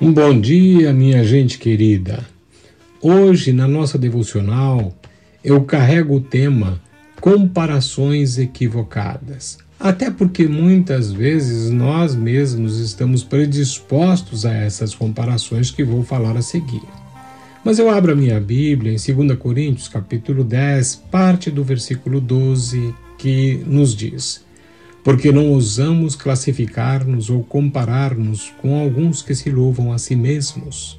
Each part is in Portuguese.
Um bom dia, minha gente querida. Hoje, na nossa devocional, eu carrego o tema comparações equivocadas. Até porque muitas vezes nós mesmos estamos predispostos a essas comparações que vou falar a seguir. Mas eu abro a minha Bíblia em 2 Coríntios, capítulo 10, parte do versículo 12, que nos diz: porque não ousamos classificar-nos ou comparar-nos com alguns que se louvam a si mesmos.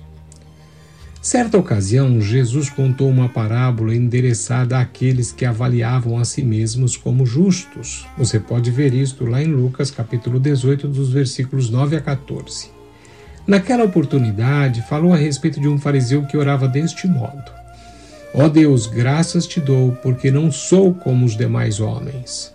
Certa ocasião, Jesus contou uma parábola endereçada àqueles que avaliavam a si mesmos como justos. Você pode ver isto lá em Lucas, capítulo 18, dos versículos 9 a 14. Naquela oportunidade, falou a respeito de um fariseu que orava deste modo: Ó oh Deus, graças te dou, porque não sou como os demais homens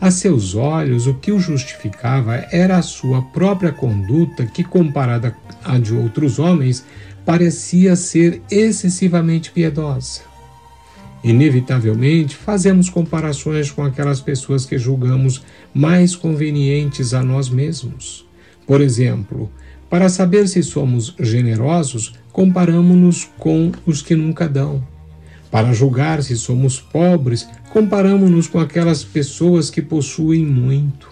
a seus olhos, o que o justificava era a sua própria conduta, que, comparada à de outros homens, parecia ser excessivamente piedosa. Inevitavelmente, fazemos comparações com aquelas pessoas que julgamos mais convenientes a nós mesmos. Por exemplo, para saber se somos generosos, comparamos-nos com os que nunca dão. Para julgar se somos pobres, comparamos-nos com aquelas pessoas que possuem muito.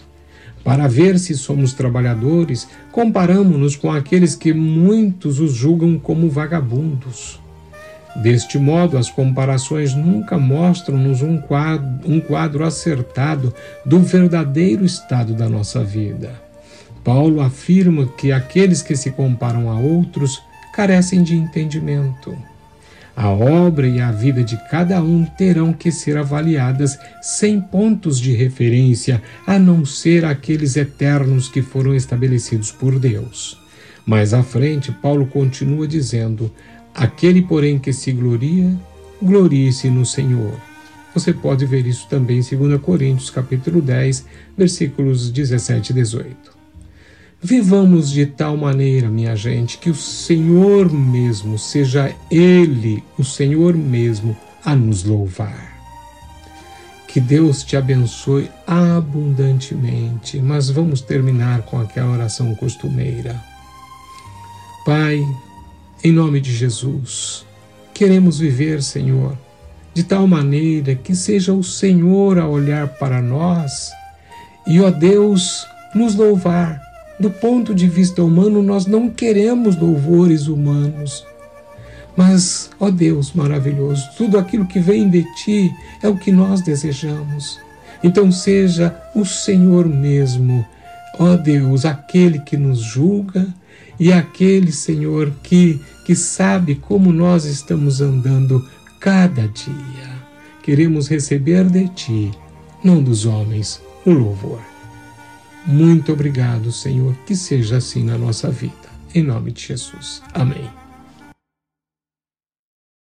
Para ver se somos trabalhadores, comparamos-nos com aqueles que muitos os julgam como vagabundos. Deste modo, as comparações nunca mostram-nos um quadro, um quadro acertado do verdadeiro estado da nossa vida. Paulo afirma que aqueles que se comparam a outros carecem de entendimento. A obra e a vida de cada um terão que ser avaliadas sem pontos de referência, a não ser aqueles eternos que foram estabelecidos por Deus. Mais à frente, Paulo continua dizendo: Aquele, porém, que se gloria, glorie-se no Senhor. Você pode ver isso também em 2 Coríntios, capítulo 10, versículos 17 e 18. Vivamos de tal maneira, minha gente, que o Senhor mesmo seja Ele, o Senhor mesmo, a nos louvar. Que Deus te abençoe abundantemente, mas vamos terminar com aquela oração costumeira. Pai, em nome de Jesus, queremos viver, Senhor, de tal maneira que seja o Senhor a olhar para nós e, ó Deus, nos louvar do ponto de vista humano, nós não queremos louvores humanos. Mas, ó Deus maravilhoso, tudo aquilo que vem de ti é o que nós desejamos. Então, seja o Senhor mesmo, ó Deus, aquele que nos julga e aquele, Senhor, que, que sabe como nós estamos andando cada dia. Queremos receber de ti, não dos homens, o louvor. Muito obrigado, Senhor, que seja assim na nossa vida. Em nome de Jesus. Amém.